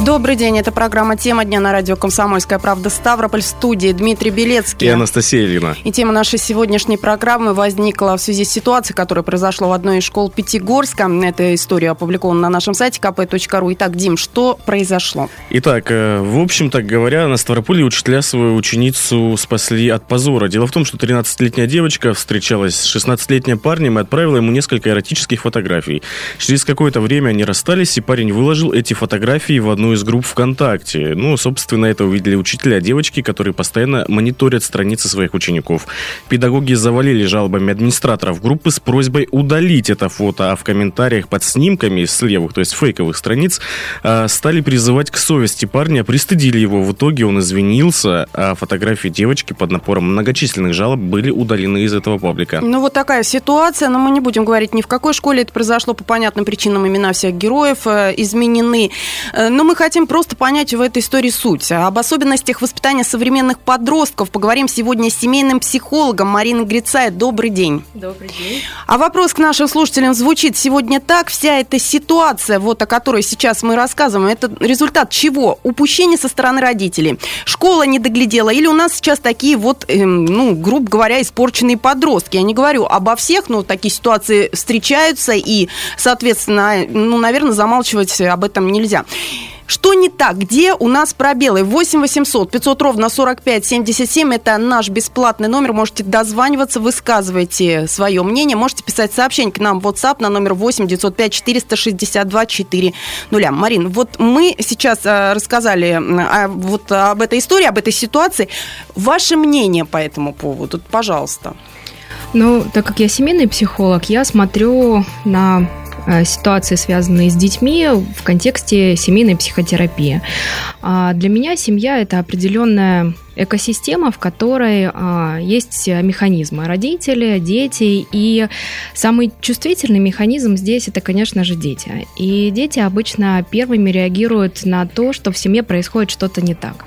Добрый день, это программа «Тема дня» на радио «Комсомольская правда» Ставрополь в студии Дмитрий Белецкий. И Анастасия Ильина. И тема нашей сегодняшней программы возникла в связи с ситуацией, которая произошла в одной из школ Пятигорска. Эта история опубликована на нашем сайте kp.ru. Итак, Дим, что произошло? Итак, э, в общем-то говоря, на Ставрополье учителя свою ученицу спасли от позора. Дело в том, что 13-летняя девочка встречалась с 16-летним парнем и отправила ему несколько эротических фотографий. Через какое-то время они расстались, и парень выложил эти фотографии в одну из групп ВКонтакте. Ну, собственно, это увидели учителя девочки, которые постоянно мониторят страницы своих учеников. Педагоги завалили жалобами администраторов группы с просьбой удалить это фото, а в комментариях под снимками с левых, то есть фейковых страниц, а, стали призывать к совести парня, пристыдили его. В итоге он извинился, а фотографии девочки под напором многочисленных жалоб были удалены из этого паблика. Ну, вот такая ситуация, но мы не будем говорить ни в какой школе это произошло по понятным причинам, имена всех героев э, изменены. Э, но мы хотим просто понять в этой истории суть. Об особенностях воспитания современных подростков поговорим сегодня с семейным психологом Мариной Грицай. Добрый день. Добрый день. А вопрос к нашим слушателям звучит сегодня так. Вся эта ситуация, вот о которой сейчас мы рассказываем, это результат чего? Упущение со стороны родителей. Школа не доглядела. Или у нас сейчас такие вот, эм, ну, грубо говоря, испорченные подростки. Я не говорю обо всех, но такие ситуации встречаются. И, соответственно, ну, наверное, замалчивать об этом нельзя. Что не так? Где у нас пробелы? 8 800 500 ровно 45 77. Это наш бесплатный номер. Можете дозваниваться, высказывайте свое мнение. Можете писать сообщение к нам в WhatsApp на номер 8 905 462 4 0. Марин, вот мы сейчас э, рассказали э, вот об этой истории, об этой ситуации. Ваше мнение по этому поводу, пожалуйста. Ну, так как я семейный психолог, я смотрю на ситуации, связанные с детьми в контексте семейной психотерапии. А для меня семья – это определенная экосистема, в которой а, есть механизмы родители, дети, и самый чувствительный механизм здесь это, конечно же, дети. И дети обычно первыми реагируют на то, что в семье происходит что-то не так.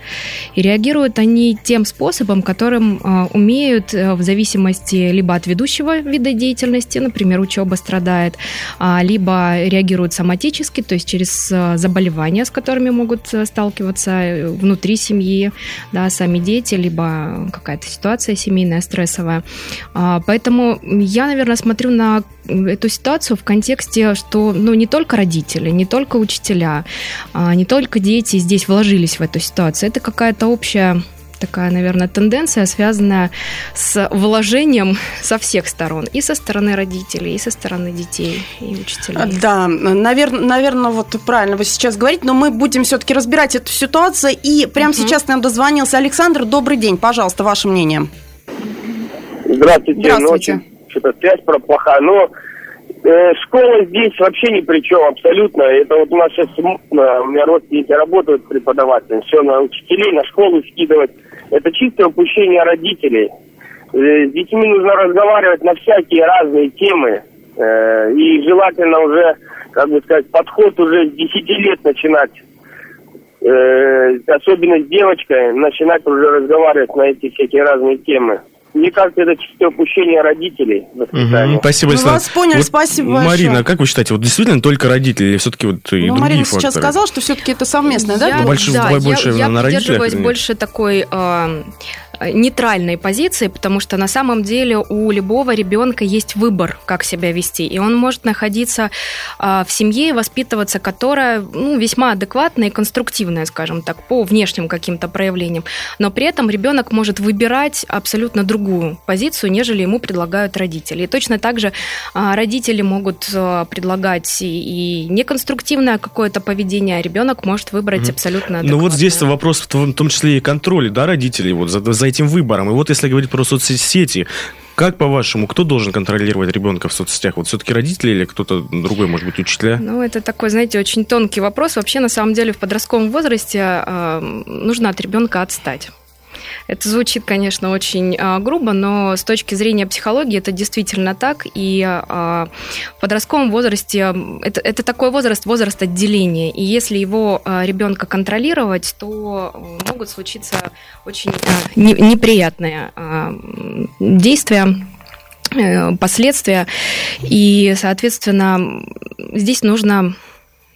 И реагируют они тем способом, которым а, умеют э, в зависимости либо от ведущего вида деятельности, например, учеба страдает, а, либо реагируют соматически, то есть через а, заболевания, с которыми могут э, сталкиваться э, внутри семьи, да, сами сами дети, либо какая-то ситуация семейная, стрессовая. А, поэтому я, наверное, смотрю на эту ситуацию в контексте, что ну, не только родители, не только учителя, а, не только дети здесь вложились в эту ситуацию. Это какая-то общая такая, наверное, тенденция, связанная с вложением со всех сторон. И со стороны родителей, и со стороны детей, и учителей. Да, наверное, наверное вот правильно вы сейчас говорите, но мы будем все-таки разбирать эту ситуацию. И прямо угу. сейчас нам дозвонился Александр. Добрый день, пожалуйста, ваше мнение. Здравствуйте. Здравствуйте. Ну, что-то связь плохая. Но э, школа здесь вообще ни при чем абсолютно. Это вот у нас сейчас смутно. У меня родственники работают преподавателем. Все на учителей, на школу скидывать. Это чистое упущение родителей. Э, с детьми нужно разговаривать на всякие разные темы. Э, и желательно уже, как бы сказать, подход уже с 10 лет начинать. Э, особенно с девочкой, начинать уже разговаривать на эти всякие разные темы. Мне кажется, это чистое упущение родителей воспитания. Угу, спасибо, Мы вас поняли, вот, спасибо Марина, большое. Марина, как вы считаете, вот действительно только родители или все-таки вот и ну, другие Марина факторы? сейчас сказала, что все-таки это совместное, я, да? Больше, да, больше я, на я придерживаюсь больше такой... Э, нейтральной позиции, потому что на самом деле у любого ребенка есть выбор, как себя вести, и он может находиться а, в семье и воспитываться, которая ну, весьма адекватная и конструктивная, скажем так, по внешним каким-то проявлениям, но при этом ребенок может выбирать абсолютно другую позицию, нежели ему предлагают родители. И точно так же а, родители могут а, предлагать и неконструктивное какое-то поведение, а ребенок может выбрать mm-hmm. абсолютно адекватное. Ну вот здесь вопрос в том числе и контроля, да, родителей вот за, за этим выбором. И вот если говорить про соцсети, как, по-вашему, кто должен контролировать ребенка в соцсетях? Вот все-таки родители или кто-то другой, может быть, учителя? Ну, это такой, знаете, очень тонкий вопрос. Вообще, на самом деле, в подростковом возрасте э, нужно от ребенка отстать. Это звучит, конечно, очень а, грубо, но с точки зрения психологии это действительно так. И а, в подростковом возрасте это, это такой возраст, возраст отделения. И если его а, ребенка контролировать, то могут случиться очень неприятные действия последствия. И, соответственно, здесь нужно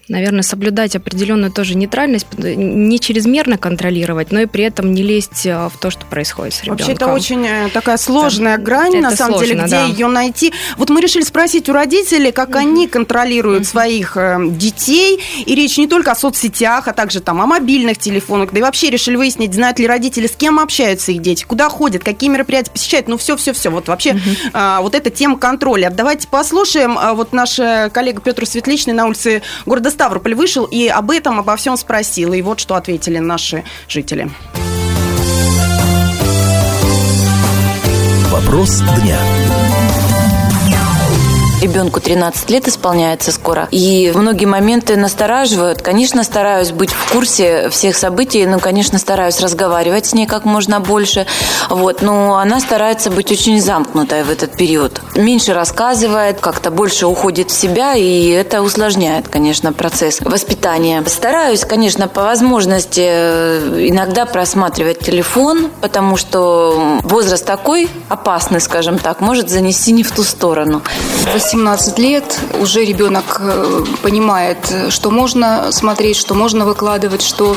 наверное, соблюдать определенную тоже нейтральность, не чрезмерно контролировать, но и при этом не лезть э, в то, что происходит с ребенком. Вообще это очень э, такая сложная да, грань, на самом сложно, деле, где да. ее найти. Вот мы решили спросить у родителей, как mm-hmm. они контролируют mm-hmm. своих э, детей, и речь не только о соцсетях, а также там о мобильных телефонах, да и вообще решили выяснить, знают ли родители, с кем общаются их дети, куда ходят, какие мероприятия посещают, ну все-все-все. Вот вообще mm-hmm. а, вот эта тема контроля. Давайте послушаем. А, вот наш коллега Петр Светличный на улице города Ставрополь вышел и об этом, обо всем спросил. И вот что ответили наши жители. Вопрос дня. Ребенку 13 лет исполняется скоро. И многие моменты настораживают. Конечно, стараюсь быть в курсе всех событий. Ну, конечно, стараюсь разговаривать с ней как можно больше. Вот. Но она старается быть очень замкнутой в этот период. Меньше рассказывает, как-то больше уходит в себя. И это усложняет, конечно, процесс воспитания. Стараюсь, конечно, по возможности э, иногда просматривать телефон, потому что возраст такой опасный, скажем так, может занести не в ту сторону. 18 лет уже ребенок э, понимает, что можно смотреть, что можно выкладывать, что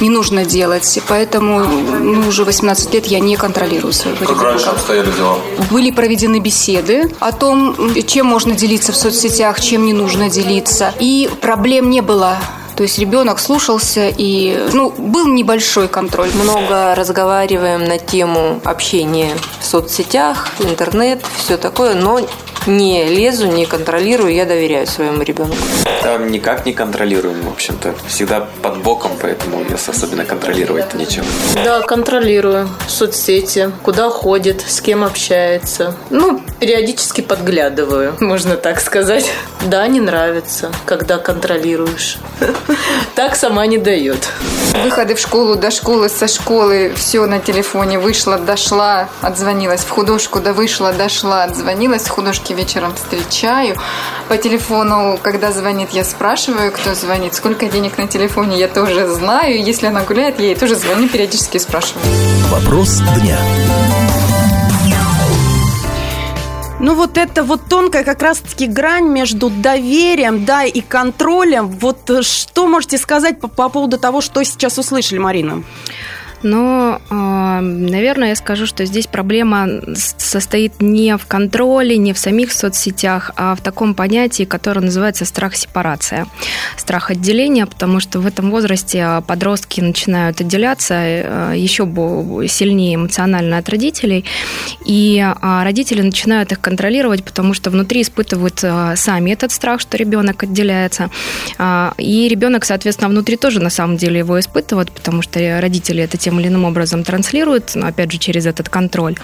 не нужно делать. Поэтому ну, уже 18 лет я не контролирую своего как ребенка. раньше обстояли дела? Были проведены беседы о том, чем можно делиться в соцсетях, чем не нужно делиться. И проблем не было то есть ребенок слушался и, ну, был небольшой контроль. Много разговариваем на тему общения в соцсетях, интернет, все такое, но не лезу, не контролирую, я доверяю своему ребенку. Там никак не контролируем, в общем-то. Всегда под боком, поэтому нас особенно контролировать-то нечем. Да, контролирую соцсети, куда ходит, с кем общается. Ну, периодически подглядываю, можно так сказать. Да, не нравится, когда контролируешь. Так сама не дает. Выходы в школу, до школы, со школы, все на телефоне. Вышла, дошла, отзвонилась в художку, да вышла, дошла, отзвонилась в художке вечером встречаю. По телефону, когда звонит, я спрашиваю, кто звонит, сколько денег на телефоне, я тоже знаю. Если она гуляет, я ей тоже звоню, периодически спрашиваю. Вопрос дня. Ну вот это вот тонкая как раз-таки грань между доверием, да, и контролем. Вот э, что можете сказать по, по поводу того, что сейчас услышали, Марина? Но, а, наверное, я скажу, что здесь проблема состоит не в контроле, не в самих соцсетях, а в таком понятии, которое называется страх сепарация. Страх отделения, потому что в этом возрасте подростки начинают отделяться э, еще сильнее эмоционально от родителей, и а, родители начинают их контролировать, потому что внутри испытывают сами этот страх, что ребенок отделяется, а, и ребенок, соответственно, внутри тоже на самом деле его испытывает, потому что родители это тем или иным образом транслируют, но опять же через этот контроль.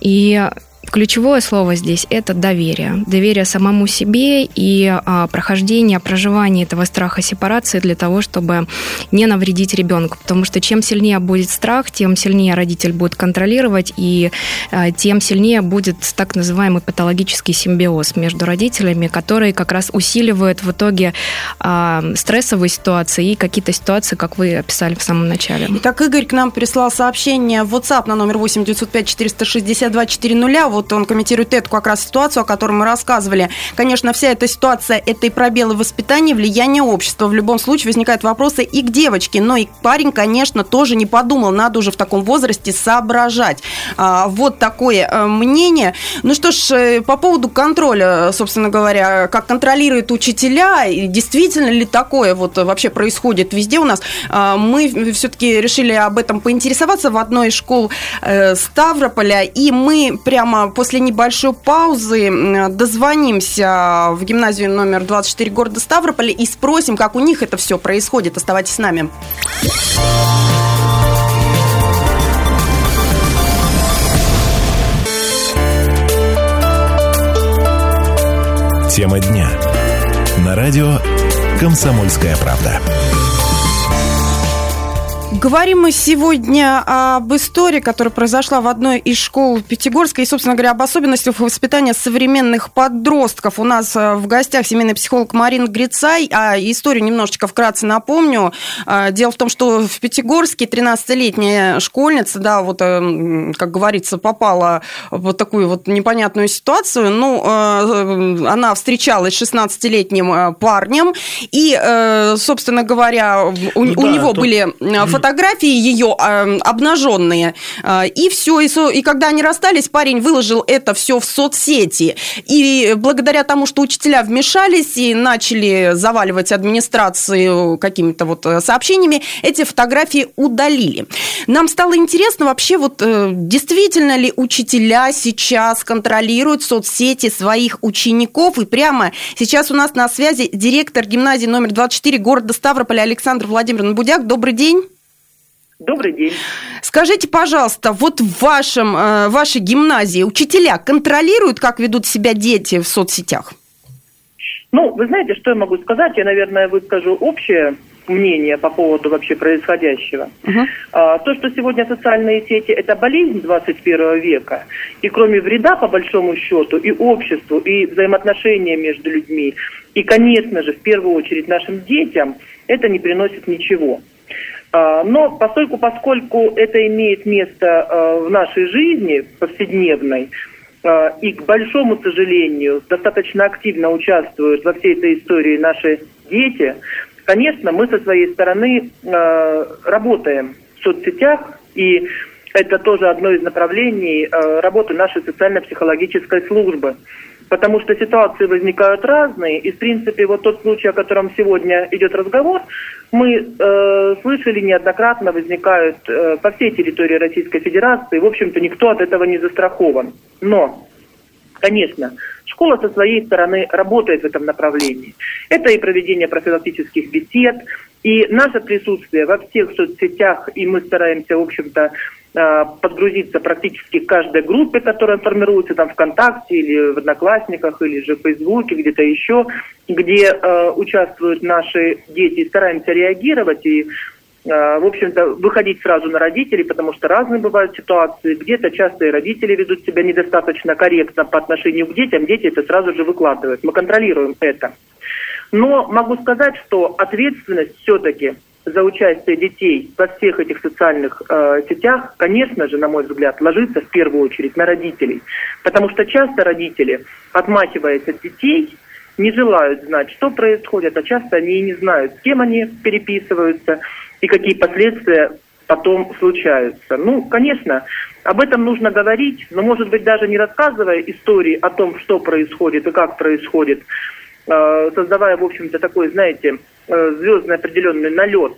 И Ключевое слово здесь – это доверие. Доверие самому себе и а, прохождение, проживание этого страха сепарации для того, чтобы не навредить ребенку. Потому что чем сильнее будет страх, тем сильнее родитель будет контролировать, и а, тем сильнее будет так называемый патологический симбиоз между родителями, который как раз усиливает в итоге а, стрессовые ситуации и какие-то ситуации, как вы описали в самом начале. Итак, Игорь к нам прислал сообщение в WhatsApp на номер 8 905 462 400 вот он комментирует эту как раз ситуацию, о которой мы рассказывали. Конечно, вся эта ситуация – это и пробелы воспитания, влияние общества. В любом случае возникают вопросы и к девочке, но и парень, конечно, тоже не подумал, надо уже в таком возрасте соображать. А, вот такое э, мнение. Ну что ж, э, по поводу контроля, собственно говоря, как контролируют учителя, действительно ли такое вот вообще происходит везде у нас, а, мы все-таки решили об этом поинтересоваться в одной из школ э, Ставрополя, и мы прямо после небольшой паузы дозвонимся в гимназию номер 24 города Ставрополя и спросим, как у них это все происходит. Оставайтесь с нами. Тема дня. На радио «Комсомольская правда». Говорим мы сегодня об истории, которая произошла в одной из школ Пятигорска, и, собственно говоря, об особенностях воспитания современных подростков. У нас э, в гостях семейный психолог Марина Грицай. А историю немножечко вкратце напомню. А, дело в том, что в Пятигорске 13-летняя школьница, да, вот, э, как говорится, попала в такую вот непонятную ситуацию. Ну, э, она встречалась с 16-летним парнем, и, собственно говоря, у, ну, да, у него то... были фотографии фотографии ее э, обнаженные. Э, и все. И, и когда они расстались, парень выложил это все в соцсети. И благодаря тому, что учителя вмешались и начали заваливать администрацию какими-то вот э, сообщениями, эти фотографии удалили. Нам стало интересно вообще, вот э, действительно ли учителя сейчас контролируют соцсети своих учеников? И прямо сейчас у нас на связи директор гимназии номер 24 города Ставрополя Александр Владимирович Будяк. Добрый день. Добрый день. Скажите, пожалуйста, вот в вашем, э, вашей гимназии учителя контролируют, как ведут себя дети в соцсетях? Ну, вы знаете, что я могу сказать? Я, наверное, выскажу общее мнение по поводу вообще происходящего. Uh-huh. А, то, что сегодня социальные сети – это болезнь 21 века, и кроме вреда, по большому счету, и обществу, и взаимоотношения между людьми, и, конечно же, в первую очередь нашим детям, это не приносит ничего. А, но поскольку, поскольку это имеет место а, в нашей жизни повседневной, а, и, к большому сожалению, достаточно активно участвуют во всей этой истории наши дети, конечно, мы со своей стороны работаем в соцсетях, и это тоже одно из направлений работы нашей социально-психологической службы потому что ситуации возникают разные, и, в принципе, вот тот случай, о котором сегодня идет разговор, мы э, слышали неоднократно, возникают э, по всей территории Российской Федерации, в общем-то, никто от этого не застрахован. Но, конечно, школа со своей стороны работает в этом направлении. Это и проведение профилактических бесед, и наше присутствие во всех соцсетях, и мы стараемся, в общем-то, подгрузиться практически к каждой группе, которая формируется там ВКонтакте или в Одноклассниках, или же в Фейсбуке, где-то еще, где э, участвуют наши дети, и стараемся реагировать и э, в общем-то, выходить сразу на родителей, потому что разные бывают ситуации. Где-то часто и родители ведут себя недостаточно корректно по отношению к детям, дети это сразу же выкладывают. Мы контролируем это. Но могу сказать, что ответственность все-таки за участие детей во всех этих социальных э, сетях, конечно же, на мой взгляд, ложится в первую очередь на родителей. Потому что часто родители, отмахиваясь от детей, не желают знать, что происходит, а часто они и не знают, с кем они переписываются и какие последствия потом случаются. Ну, конечно, об этом нужно говорить, но, может быть, даже не рассказывая истории о том, что происходит и как происходит, создавая, в общем-то, такой, знаете, Э, звездный определенный налет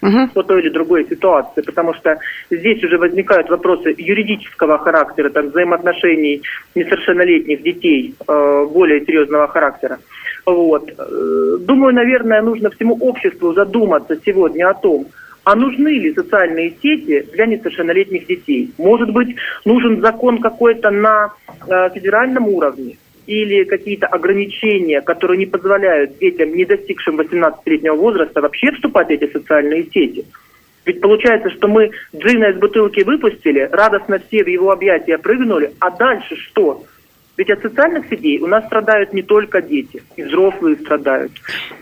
угу. по той или другой ситуации, потому что здесь уже возникают вопросы юридического характера, там, взаимоотношений несовершеннолетних детей э, более серьезного характера. Вот. Э, думаю, наверное, нужно всему обществу задуматься сегодня о том, а нужны ли социальные сети для несовершеннолетних детей? Может быть, нужен закон какой-то на э, федеральном уровне? Или какие-то ограничения, которые не позволяют детям, не достигшим 18-летнего возраста, вообще вступать в эти социальные сети. Ведь получается, что мы джина из бутылки выпустили, радостно все в его объятия прыгнули, а дальше что? Ведь от социальных сетей у нас страдают не только дети, и взрослые страдают.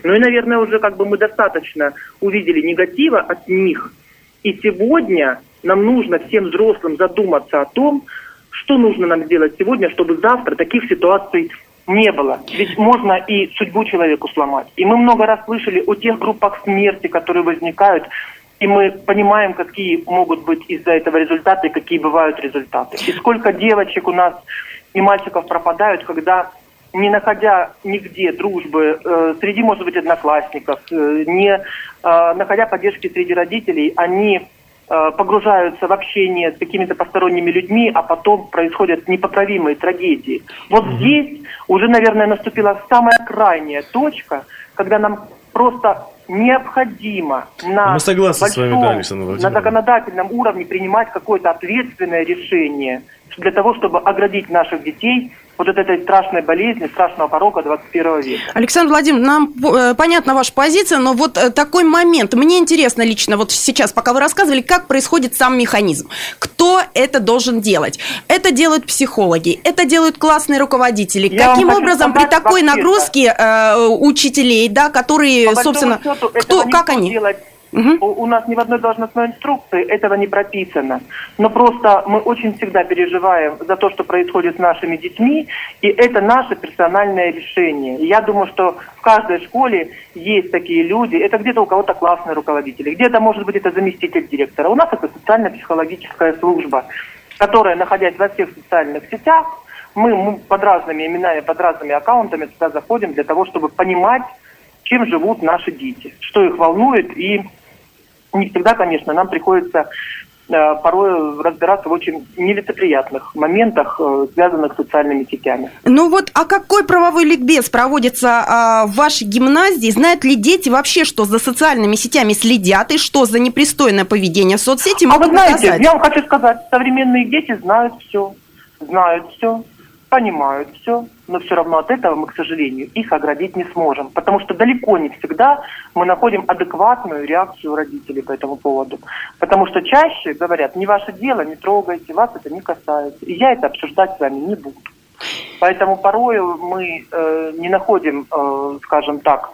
Ну и, наверное, уже как бы мы достаточно увидели негатива от них. И сегодня нам нужно всем взрослым задуматься о том, что нужно нам сделать сегодня, чтобы завтра таких ситуаций не было. Ведь можно и судьбу человеку сломать. И мы много раз слышали о тех группах смерти, которые возникают, и мы понимаем, какие могут быть из-за этого результаты, какие бывают результаты. И сколько девочек у нас и мальчиков пропадают, когда не находя нигде дружбы э, среди, может быть, одноклассников, э, не э, находя поддержки среди родителей, они погружаются в общение с какими-то посторонними людьми, а потом происходят непоправимые трагедии. Вот угу. здесь уже, наверное, наступила самая крайняя точка, когда нам просто необходимо на, Мы согласны большом, с вами, да, на законодательном уровне принимать какое-то ответственное решение для того, чтобы оградить наших детей вот этой страшной болезни, страшного порога 21 века. Александр Владимирович, нам э, понятна ваша позиция, но вот э, такой момент. Мне интересно лично, вот сейчас, пока вы рассказывали, как происходит сам механизм. Кто это должен делать? Это делают психологи, это делают классные руководители. Я Каким образом при такой нагрузке э, учителей, да, которые, По собственно, счету, кто, как они? Делать Угу. У нас ни в одной должностной инструкции этого не прописано. Но просто мы очень всегда переживаем за то, что происходит с нашими детьми, и это наше персональное решение. Я думаю, что в каждой школе есть такие люди. Это где-то у кого-то классные руководители, где-то, может быть, это заместитель директора. У нас это социально-психологическая служба, которая, находясь во всех социальных сетях, мы, мы под разными именами, под разными аккаунтами туда заходим для того, чтобы понимать, чем живут наши дети, что их волнует и не всегда, конечно, нам приходится э, порой разбираться в очень нелицеприятных моментах, э, связанных с социальными сетями. Ну вот, а какой правовой ликбез проводится а, в вашей гимназии? Знают ли дети вообще, что за социальными сетями следят и что за непристойное поведение в соцсети могут А вы знаете, наказать? я вам хочу сказать, современные дети знают все, знают все, понимают все, но все равно от этого мы, к сожалению, их оградить не сможем. Потому что далеко не всегда мы находим адекватную реакцию родителей по этому поводу. Потому что чаще говорят, не ваше дело, не трогайте, вас это не касается. И я это обсуждать с вами не буду. Поэтому порой мы э, не находим, э, скажем так,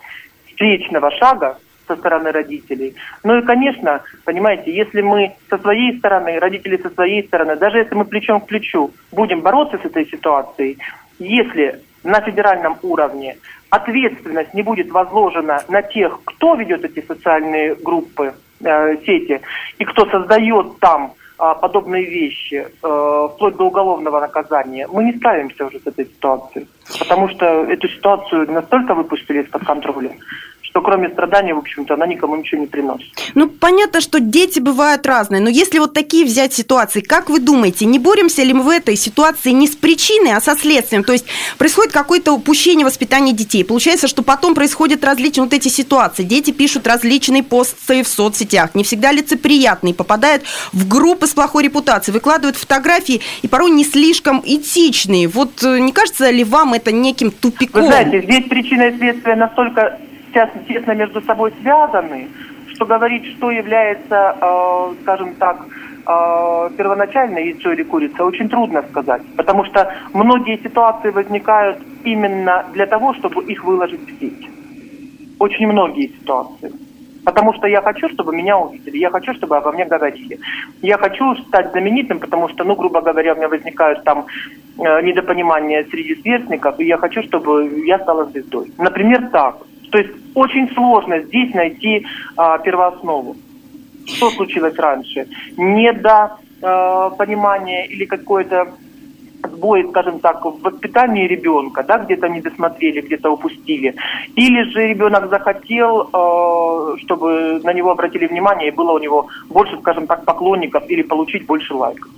встречного шага со стороны родителей. Ну и, конечно, понимаете, если мы со своей стороны, родители со своей стороны, даже если мы плечом к плечу будем бороться с этой ситуацией, если на федеральном уровне ответственность не будет возложена на тех, кто ведет эти социальные группы, э, сети, и кто создает там э, подобные вещи, э, вплоть до уголовного наказания, мы не справимся уже с этой ситуацией. Потому что эту ситуацию настолько выпустили из-под контроля, что кроме страданий, в общем-то, она никому ничего не приносит. Ну, понятно, что дети бывают разные, но если вот такие взять ситуации, как вы думаете, не боремся ли мы в этой ситуации не с причиной, а со следствием? То есть происходит какое-то упущение воспитания детей. Получается, что потом происходят различные вот эти ситуации. Дети пишут различные посты в соцсетях, не всегда лицеприятные, попадают в группы с плохой репутацией, выкладывают фотографии и порой не слишком этичные. Вот э, не кажется ли вам это неким тупиком? Вы знаете, здесь причина и следствие настолько сейчас тесно между собой связаны, что говорить, что является, э, скажем так, э, первоначально яйцо или курица, очень трудно сказать. Потому что многие ситуации возникают именно для того, чтобы их выложить в сеть. Очень многие ситуации. Потому что я хочу, чтобы меня увидели, я хочу, чтобы обо мне говорили. Я хочу стать знаменитым, потому что, ну, грубо говоря, у меня возникают там э, недопонимания среди сверстников, и я хочу, чтобы я стала звездой. Например, так. То есть очень сложно здесь найти а, первооснову. Что случилось раньше? Не до понимания или какой-то сбой, скажем так, в воспитании ребенка, да, где-то не досмотрели, где-то упустили. Или же ребенок захотел, э, чтобы на него обратили внимание и было у него больше, скажем так, поклонников или получить больше лайков.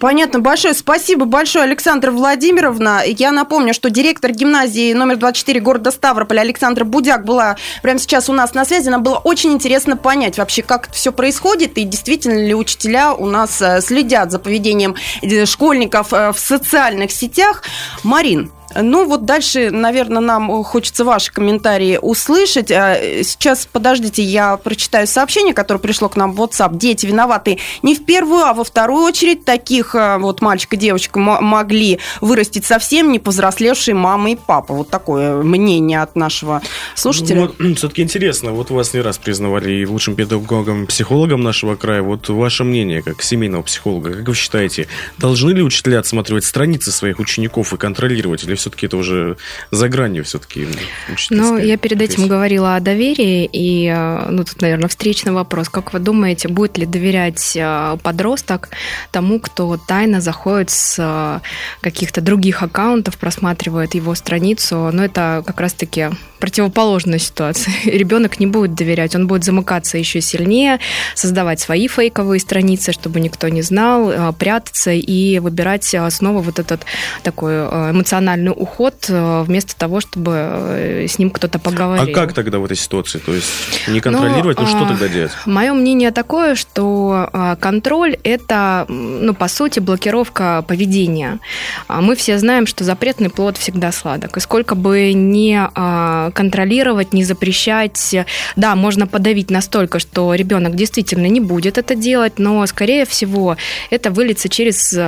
Понятно. Большое спасибо большое, Александра Владимировна. Я напомню, что директор гимназии номер 24 города Ставрополя Александра Будяк была прямо сейчас у нас на связи. Нам было очень интересно понять вообще, как это все происходит и действительно ли учителя у нас э, следят за поведением э, школьников э, в социальных сетях. Марин, ну, вот дальше, наверное, нам хочется ваши комментарии услышать. А, сейчас, подождите, я прочитаю сообщение, которое пришло к нам в WhatsApp. Дети виноваты не в первую, а во вторую очередь. Таких а, вот мальчик и девочка могли вырастить совсем не повзрослевшие мама и папа. Вот такое мнение от нашего слушателя. Ну, все-таки интересно. Вот вас не раз признавали и лучшим педагогом, психологом нашего края. Вот ваше мнение, как семейного психолога, как вы считаете, должны ли учителя отсматривать страницы своих учеников и контролировать? Или все-таки это уже за гранью все-таки Ну, я перед этим говорила о доверии, и, э, ну, тут, наверное, встречный вопрос. Как вы думаете, будет ли доверять э, подросток тому, кто тайно заходит с э, каких-то других аккаунтов, просматривает его страницу? Ну, это как раз-таки противоположная ситуация. Ребенок не будет доверять, он будет замыкаться еще сильнее, создавать свои фейковые страницы, чтобы никто не знал, прятаться и выбирать снова вот этот такой эмоциональный эмоциональный уход э, вместо того, чтобы э, с ним кто-то поговорил. А как тогда в этой ситуации? То есть не контролировать, ну, ну что а, тогда делать? Мое мнение такое, что а, контроль – это, ну, по сути, блокировка поведения. А мы все знаем, что запретный плод всегда сладок. И сколько бы не контролировать, не запрещать, да, можно подавить настолько, что ребенок действительно не будет это делать, но, скорее всего, это выльется через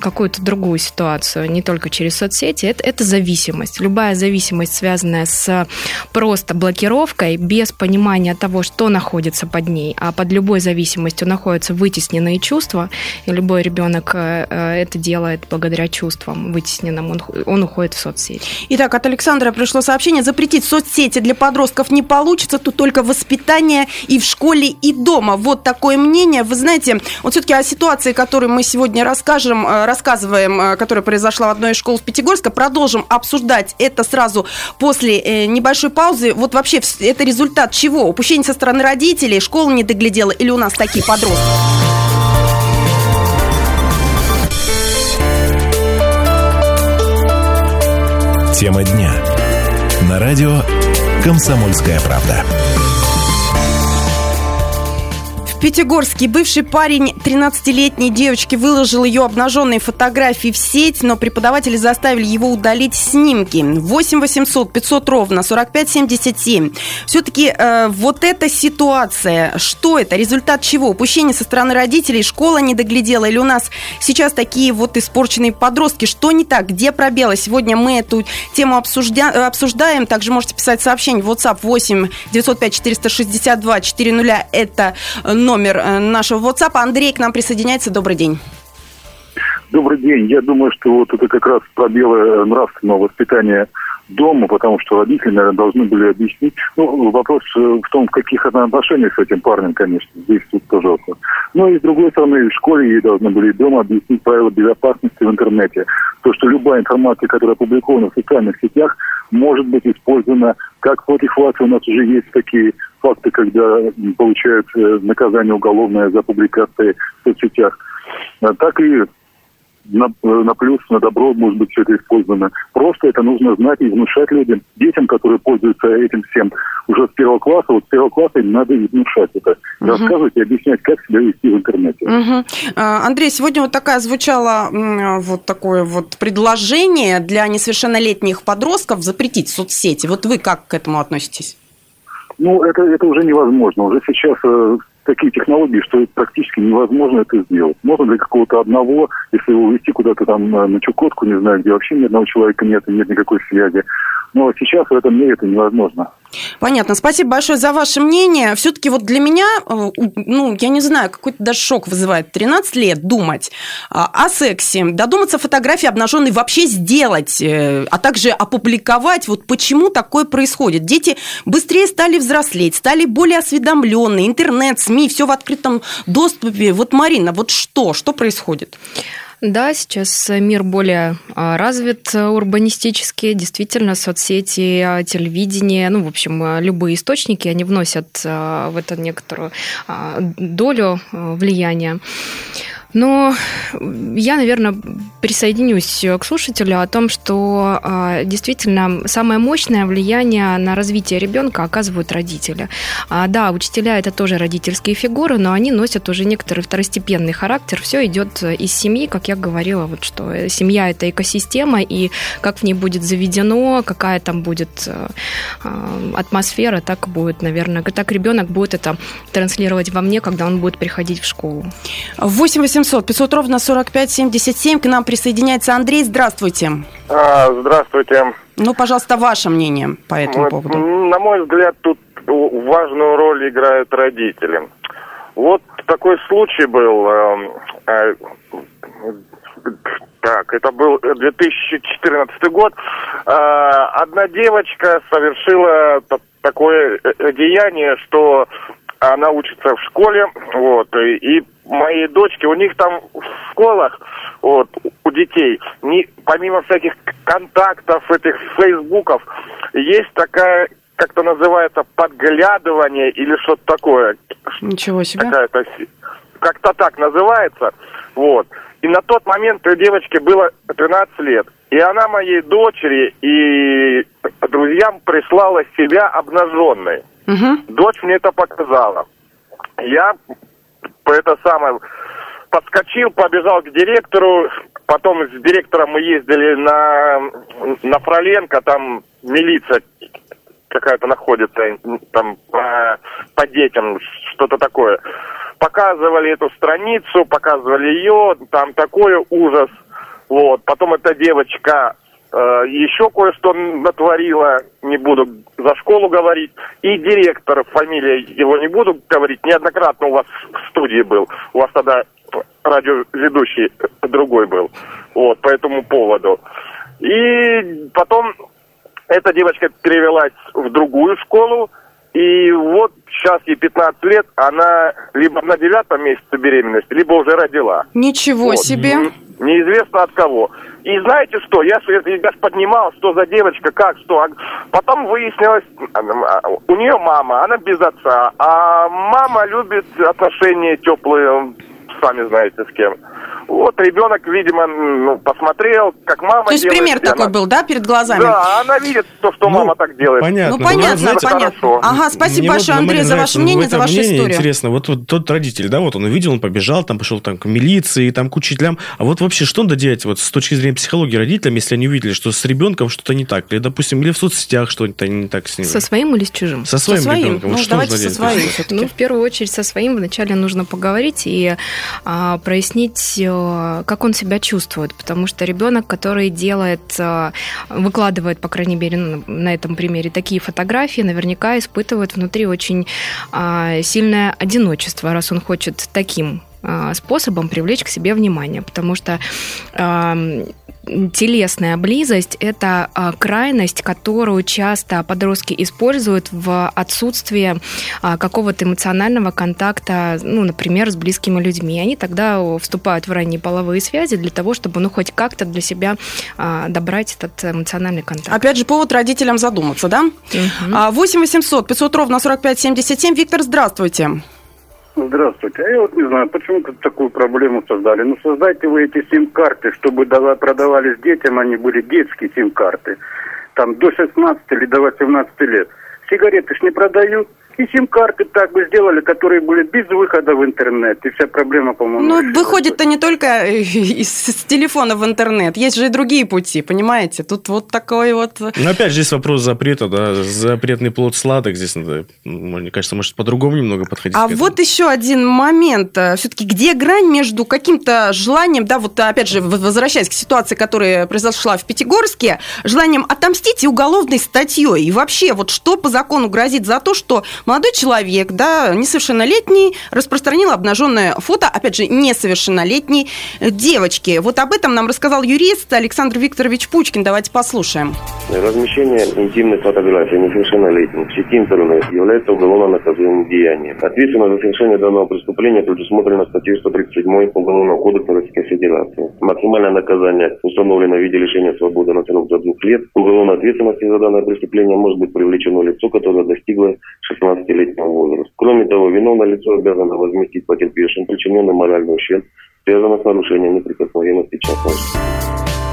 какую-то другую ситуацию, не только через соцсети. Это, это зависимость. Любая зависимость, связанная с просто блокировкой, без понимания того, что находится под ней, а под любой зависимостью находятся вытесненные чувства, и любой ребенок э, э, это делает благодаря чувствам вытесненным, он, он уходит в соцсети. Итак, от Александра пришло сообщение, запретить соцсети для подростков не получится, тут только воспитание и в школе, и дома. Вот такое мнение. Вы знаете, вот все-таки о ситуации, которую мы сегодня расскажем, э, рассказываем, которая произошла в одной из школ в Пятигорска, продолжим обсуждать это сразу после небольшой паузы. Вот вообще это результат чего? Упущение со стороны родителей, школа не доглядела или у нас такие подростки? Тема дня. На радио «Комсомольская правда». Пятигорский бывший парень 13-летней девочки выложил ее обнаженные фотографии в сеть, но преподаватели заставили его удалить снимки. 8 800 500 ровно 45 77. Все-таки э, вот эта ситуация, что это? Результат чего? Упущение со стороны родителей? Школа не доглядела? Или у нас сейчас такие вот испорченные подростки? Что не так? Где пробелы? Сегодня мы эту тему обсужда... обсуждаем. Также можете писать сообщение в WhatsApp 8 905 462 400. Это номер номер э, нашего WhatsApp. Андрей к нам присоединяется. Добрый день. Добрый день. Я думаю, что вот это как раз пробелы э, нравственного воспитания дома, потому что родители, наверное, должны были объяснить. Ну, вопрос э, в том, в каких отношениях с этим парнем, конечно. Здесь тут тоже вопрос. Ну и с другой стороны, в школе ей должны были дома объяснить правила безопасности в интернете. То, что любая информация, которая опубликована в социальных сетях, может быть использована как против вас. У нас уже есть такие факты, когда получают наказание уголовное за публикации в соцсетях, а так и на, на плюс, на добро, может быть, все это использовано. Просто это нужно знать и внушать людям, детям, которые пользуются этим всем уже с первого класса. Вот с первого класса им надо и внушать это. Угу. Рассказывать и объяснять, как себя вести в интернете. Угу. Андрей, сегодня вот такая звучала вот такое вот предложение для несовершеннолетних подростков запретить соцсети. Вот вы как к этому относитесь? Ну, это, это уже невозможно. Уже сейчас э, такие технологии, что практически невозможно это сделать. Можно для какого-то одного, если его увезти куда-то там на Чукотку, не знаю, где вообще ни одного человека нет, нет никакой связи. Но сейчас в этом мире это невозможно. Понятно. Спасибо большое за ваше мнение. Все-таки вот для меня, э, ну, я не знаю, какой-то даже шок вызывает 13 лет думать а, о сексе, додуматься фотографии обнаженной вообще сделать, э, а также опубликовать. Вот почему такое происходит. Дети быстрее стали взрослеть, стали более осведомленные, интернет, СМИ, все в открытом доступе. Вот, Марина, вот что? Что происходит? Да, сейчас мир более а, развит э, урбанистически. Действительно, соцсети, а, телевидение, ну, в общем, а, любые источники, они вносят в это некоторую долю влияния. Но я, наверное, присоединюсь к слушателю о том, что а, действительно самое мощное влияние на развитие ребенка оказывают родители. А, да, учителя это тоже родительские фигуры, но они носят уже некоторый второстепенный характер. Все идет из семьи, как я говорила, вот что семья это экосистема, и как в ней будет заведено, какая там будет а, атмосфера, так будет, наверное, так ребенок будет это транслировать во мне, когда он будет приходить в школу. 8 800 500 ровно 45 77 к нам присоединяется Андрей. Здравствуйте. А, здравствуйте. Ну, пожалуйста, ваше мнение по этому вот, поводу. На мой взгляд, тут важную роль играют родители. Вот такой случай был. Э, э, так, это был 2014 год. Э, одна девочка совершила такое э, деяние, что она учится в школе, вот, и моей дочки, у них там в школах, вот, у детей, не, помимо всяких контактов, этих фейсбуков, есть такая, как-то называется, подглядывание или что-то такое. Ничего себе. Какая-то, как-то так называется, вот. И на тот момент той девочке было 13 лет. И она моей дочери и друзьям прислала себя обнаженной. Угу. Дочь мне это показала. Я это самое подскочил, побежал к директору. Потом с директором мы ездили на, на Фроленко, там милиция какая-то находится, там по, по детям, что-то такое. Показывали эту страницу, показывали ее, там такой ужас. Вот. Потом эта девочка еще кое-что натворила, не буду за школу говорить. И директор, фамилия его не буду говорить, неоднократно у вас в студии был. У вас тогда радиоведущий другой был. Вот, по этому поводу. И потом эта девочка перевелась в другую школу, и вот сейчас ей 15 лет, она либо на девятом месяце беременности, либо уже родила. Ничего вот. себе. Неизвестно от кого. И знаете что, я, я поднимал, что за девочка, как, что. А потом выяснилось, у нее мама, она без отца, а мама любит отношения теплые, сами знаете с кем. Вот ребенок, видимо, ну, посмотрел, как мама То есть делает, пример такой она... был, да, перед глазами? Да, она видит то, что ну, мама так делает. Понятно. Ну, понятно, знаете, понятно. Хорошо. Ага, спасибо Мне большое, Андрей, за ваше мнение, за вашу мнение историю. Интересно, вот, вот тот родитель, да, вот он увидел, он побежал, там пошел там, к милиции, там к учителям. А вот вообще что надо делать вот с точки зрения психологии родителям, если они увидели, что с ребенком что-то не так? Или, допустим, или в соцсетях что-то не так с ним? Со своим или с чужим? Со своим, со своим. ребенком. Ну, вот давайте со своим. Ну, в первую очередь со своим вначале нужно поговорить и прояснить, э, как он себя чувствует, потому что ребенок, который делает, э, выкладывает, по крайней мере, на этом примере такие фотографии, наверняка испытывает внутри очень а, сильное одиночество, раз он хочет таким а, способом привлечь к себе внимание, потому что телесная близость – это а, крайность, которую часто подростки используют в отсутствие а, какого-то эмоционального контакта, ну, например, с близкими людьми. Они тогда вступают в ранние половые связи для того, чтобы, ну, хоть как-то для себя а, добрать этот эмоциональный контакт. Опять же, повод родителям задуматься, да? Угу. 8 800 500 ровно 45 77. Виктор, здравствуйте. Здравствуйте. А я вот не знаю, почему такую проблему создали. Ну, создайте вы эти сим-карты, чтобы продавались детям, они были детские сим-карты. Там до 16 или до 18 лет. Сигареты ж не продают. И сим-карты так бы сделали, которые были без выхода в интернет. И вся проблема, по-моему, Ну, выходит-то не только э, из, с телефона в интернет. Есть же и другие пути, понимаете? Тут вот такой вот... Ну, опять же, здесь вопрос запрета, да. Запретный плод сладок. Здесь надо, мне кажется, может, по-другому немного подходить. А вот еще один момент. Все-таки где грань между каким-то желанием, да, вот опять же, возвращаясь к ситуации, которая произошла в Пятигорске, желанием отомстить и уголовной статьей. И вообще, вот что по закону грозит за то, что молодой человек, да, несовершеннолетний, распространил обнаженное фото, опять же, несовершеннолетней девочки. Вот об этом нам рассказал юрист Александр Викторович Пучкин. Давайте послушаем. Размещение интимных фотографий несовершеннолетних в сети интернет является уголовно наказуемым деянием. Ответственность за совершение данного преступления предусмотрена статьей 137 Уголовного кодекса Российской Федерации. Максимальное наказание установлено в виде лишения свободы на срок до двух лет. Уголовной ответственности за данное преступление может быть привлечено лицо, которое достигло 16 15-летнего возраста. Кроме того, виновное лицо обязано возместить потерпевшим причиненный моральный ущерб, связанный с нарушением неприкосновенности частного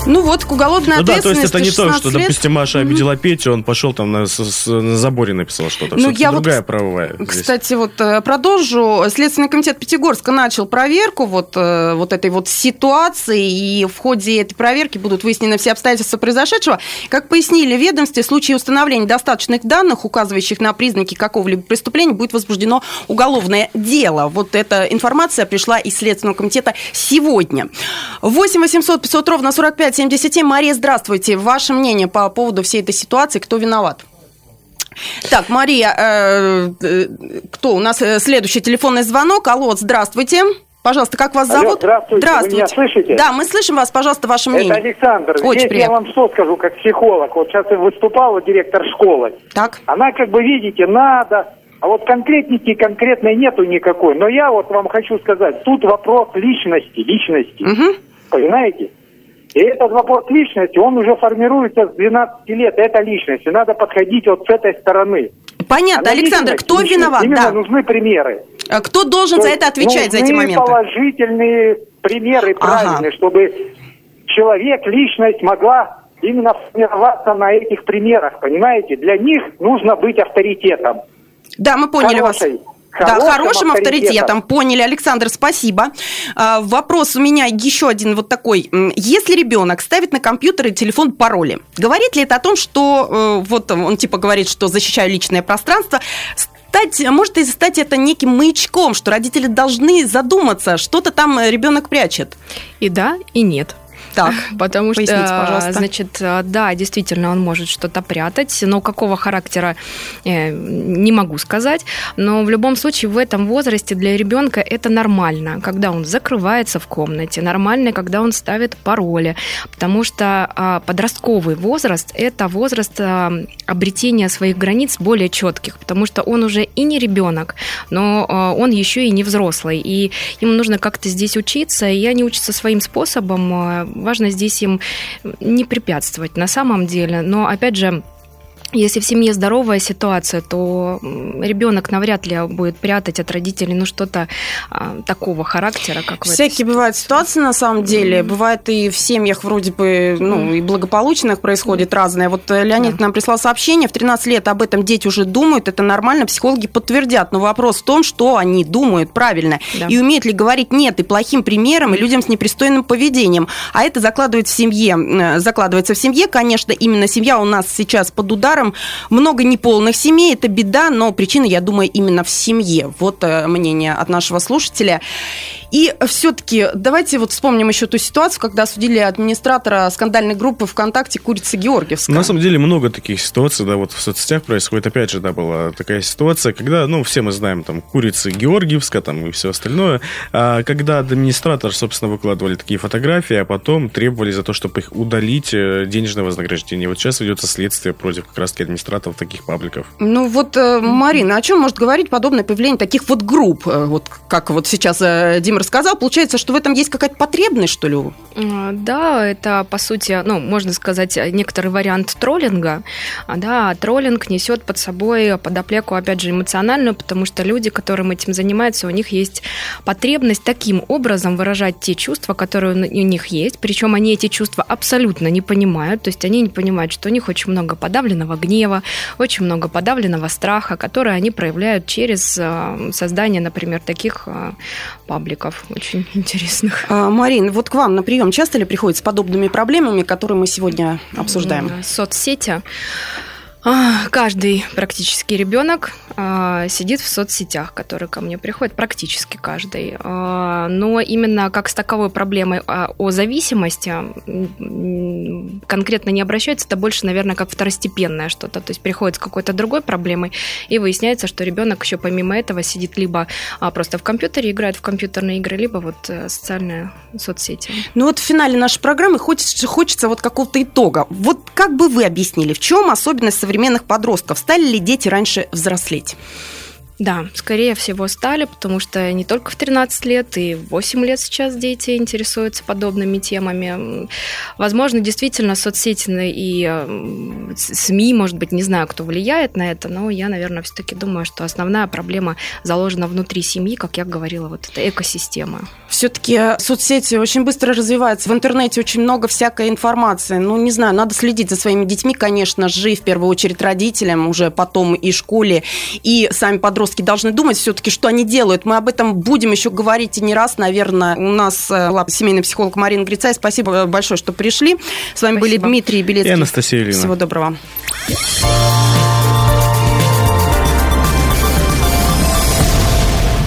ну вот, к уголовной ну, да, то есть это не то, что, лет. допустим, Маша mm-hmm. обидела Петю, он пошел там на, с, на заборе написал что-то. Ну, я другая вот, правовая. Кстати, здесь. вот э, продолжу. Следственный комитет Пятигорска начал проверку вот, э, вот этой вот ситуации, и в ходе этой проверки будут выяснены все обстоятельства произошедшего. Как пояснили ведомстве, в случае установления достаточных данных, указывающих на признаки какого-либо преступления, будет возбуждено уголовное дело. Вот эта информация пришла из Следственного комитета сегодня. 8 800 500 ровно 45 77. Мария, здравствуйте. Ваше мнение по поводу всей этой ситуации, кто виноват? Так, Мария, э, э, кто у нас э, следующий телефонный звонок? Алло, здравствуйте. Пожалуйста, как вас Алло, зовут? здравствуйте. Здравствуйте. Вы меня слышите? Да, мы слышим вас. Пожалуйста, ваше мнение. Это Александр. Очень Здесь приятно. я вам что скажу, как психолог. Вот сейчас выступала директор школы. Так. Она как бы, видите, надо, а вот конкретники конкретной нету никакой. Но я вот вам хочу сказать, тут вопрос личности, личности. Угу. Понимаете? И этот вопрос личности, он уже формируется с 12 лет. Это личность. И надо подходить вот с этой стороны. Понятно. Она Александр, кто виноват? Именно да. нужны примеры. А кто должен То за это отвечать, за эти моменты? положительные примеры, правильные, ага. чтобы человек, личность могла именно формироваться на этих примерах, понимаете? Для них нужно быть авторитетом. Да, мы поняли Хорошей. вас. Хорошим да, хорошим авторитетом. авторитетом. Поняли, Александр, спасибо. А, вопрос у меня еще один вот такой. Если ребенок ставит на компьютер и телефон пароли, говорит ли это о том, что э, вот он типа говорит, что защищаю личное пространство, стать, может и стать это неким маячком, что родители должны задуматься, что-то там ребенок прячет. И да, и нет. Так, потому что, пожалуйста. значит, да, действительно, он может что-то прятать, но какого характера э, не могу сказать. Но в любом случае в этом возрасте для ребенка это нормально, когда он закрывается в комнате, нормально, когда он ставит пароли, потому что а, подростковый возраст это возраст обретения своих границ более четких, потому что он уже и не ребенок, но он еще и не взрослый, и ему нужно как-то здесь учиться, и они учатся своим способом важно здесь им не препятствовать на самом деле. Но, опять же, если в семье здоровая ситуация, то ребенок навряд ли будет прятать от родителей ну что-то а, такого характера, как Всякие бывают ситуации на самом деле. Mm-hmm. Бывает и в семьях вроде бы ну, и благополучных происходит mm-hmm. разное. Вот э, Леонид yeah. нам прислал сообщение, в 13 лет об этом дети уже думают, это нормально, психологи подтвердят. Но вопрос в том, что они думают правильно. Yeah. И умеют ли говорить нет и плохим примером, и людям с непристойным поведением. А это закладывает в семье, э, закладывается в семье, конечно, именно семья у нас сейчас под ударом ударом. Много неполных семей, это беда, но причина, я думаю, именно в семье. Вот э, мнение от нашего слушателя. И все-таки давайте вот вспомним еще ту ситуацию, когда осудили администратора скандальной группы ВКонтакте «Курица Георгиевская». На самом деле много таких ситуаций, да, вот в соцсетях происходит. Опять же, да, была такая ситуация, когда, ну, все мы знаем, там, «Курица Георгиевская», там, и все остальное. А когда администратор, собственно, выкладывали такие фотографии, а потом требовали за то, чтобы их удалить э, денежное вознаграждение. Вот сейчас ведется следствие против как раз-таки администраторов таких пабликов. Ну вот, э, Марина, о чем может говорить подобное появление таких вот групп, э, вот как вот сейчас Дима рассказал, получается, что в этом есть какая-то потребность, что ли? А, да, это, по сути, ну, можно сказать, некоторый вариант троллинга. А, да, троллинг несет под собой подоплеку, опять же, эмоциональную, потому что люди, которым этим занимаются, у них есть потребность таким образом выражать те чувства, которые у них есть, причем они эти чувства абсолютно не понимают, то есть они не понимают, что у них очень много подавленного гнева, очень много подавленного страха, которые они проявляют через а, создание, например, таких пабликов примеров очень интересных. А, Марин, вот к вам на прием часто ли приходят с подобными проблемами, которые мы сегодня обсуждаем? Соцсети. А, каждый практически ребенок сидит в соцсетях, которые ко мне приходят, практически каждый. А, но именно как с таковой проблемой о зависимости конкретно не обращаются, это больше, наверное, как второстепенное что-то. То есть приходит с какой-то другой проблемой, и выясняется, что ребенок еще помимо этого сидит либо просто в компьютере, играет в компьютерные игры, либо вот э, социальные соцсети. Ну вот в финале нашей программы хочется, хочется вот какого-то итога. Вот как бы вы объяснили, в чем особенность современных подростков? Стали ли дети раньше взрослеть? говорить. Да, скорее всего стали, потому что не только в 13 лет, и в 8 лет сейчас дети интересуются подобными темами. Возможно, действительно, соцсети и СМИ, может быть, не знаю, кто влияет на это, но я, наверное, все-таки думаю, что основная проблема заложена внутри семьи, как я говорила, вот эта экосистема. Все-таки соцсети очень быстро развиваются. В интернете очень много всякой информации. Ну, не знаю, надо следить за своими детьми, конечно же, в первую очередь родителям, уже потом и школе, и сами подростки подростки должны думать все-таки, что они делают. Мы об этом будем еще говорить и не раз, наверное. У нас была э, семейный психолог Марина Грицай. Спасибо большое, что пришли. С вами Спасибо. были Дмитрий Белецкий. И Анастасия Ильина. Всего доброго.